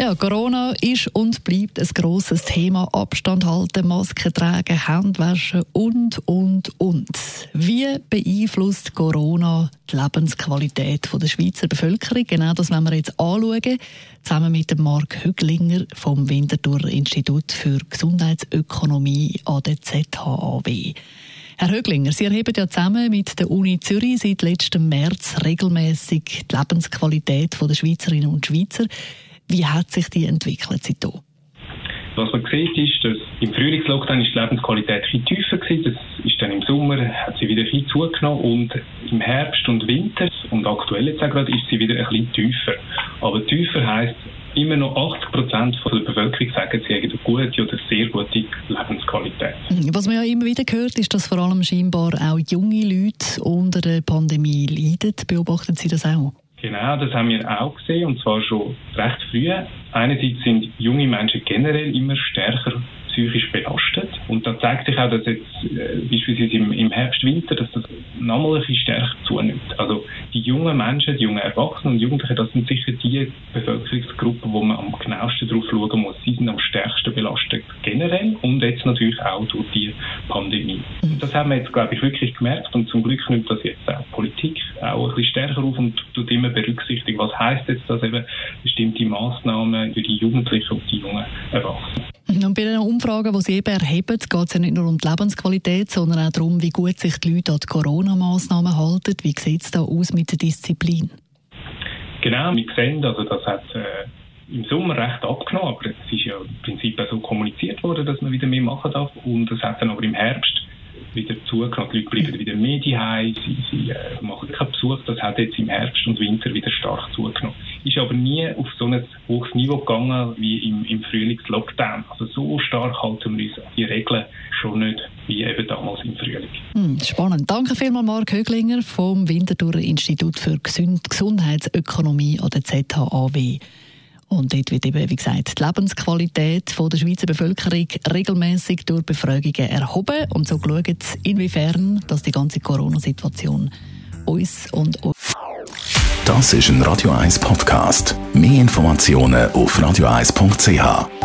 ja, Corona ist und bleibt ein grosses Thema. Abstand halten, Masken tragen, Hände waschen und, und, und. Wie beeinflusst Corona die Lebensqualität der Schweizer Bevölkerung? Genau das wollen wir jetzt anschauen, zusammen mit dem Marc Hüglinger vom Winterthur Institut für Gesundheitsökonomie an der ZHAW. Herr Höglinger, Sie erheben ja zusammen mit der Uni Zürich seit letztem März regelmäßig die Lebensqualität der Schweizerinnen und Schweizer. Wie hat sich die entwickelt seitdem? Was man sieht, ist, dass im Frühlingslockdown ist die Lebensqualität viel tiefer gewesen. Das ist dann im Sommer, hat sie wieder viel zugenommen und im Herbst und Winter und aktuell jetzt auch gerade ist sie wieder ein bisschen tiefer. Aber tiefer heisst, immer noch 80 Prozent der Bevölkerung sagen, sie haben eine gute oder sehr gute Lebensqualität. Was man ja immer wieder hört, ist, dass vor allem scheinbar auch junge Leute unter der Pandemie leiden. Beobachten Sie das auch? Genau, das haben wir auch gesehen und zwar schon recht früh. Einerseits sind junge Menschen generell immer stärker psychisch belastet. Und da zeigt sich auch, dass jetzt äh, beispielsweise im, im Herbst, Winter, dass das nochmal ein bisschen stärker zunimmt. Also die jungen Menschen, die jungen Erwachsenen und Jugendlichen, das sind sicher die Bevölkerungsgruppen, wo man am genauesten drauf schauen muss. Sie sind am stärksten belastet generell und jetzt natürlich auch durch die Pandemie. Mhm. Das haben wir jetzt, glaube ich, wirklich gemerkt und zum Glück nimmt das jetzt auch Politik auch ein bisschen stärker auf und tut immer berücksichtigen, was heißt jetzt, dass eben bestimmte Maßnahmen für die Jugendlichen und die jungen Erwachsenen. Und bei den Umfragen, die Sie eben erheben, geht es ja nicht nur um die Lebensqualität, sondern auch darum, wie gut sich die Leute an die Corona-Massnahmen halten. Wie sieht es da aus mit der Disziplin? Genau, wir sehen, also das hat äh, im Sommer recht abgenommen, aber es ist ja im Prinzip auch so kommuniziert worden, dass man wieder mehr machen darf. Und es hat dann aber im Herbst wieder zugenommen. Die Leute bleiben wieder mehr daheim, sie, sie äh, machen keinen Besuch. Das hat jetzt im Herbst und Winter wieder stark zugenommen. Ist aber nie auf so ein hohes Niveau gegangen wie im, im Frühlings-Lockdown. Also so stark halten wir uns an die Regeln schon nicht wie eben damals im Frühling. Hm, spannend. Danke vielmals, Mark Höglinger vom Winterthur Institut für Gesundheitsökonomie an der ZHAW. Und dort wird eben, wie gesagt, die Lebensqualität der Schweizer Bevölkerung regelmäßig durch Befragungen erhoben und so geschaut, inwiefern dass die ganze Corona-Situation uns und uns. Das ist ein Radio 1 Podcast. Mehr Informationen auf radio1.ch.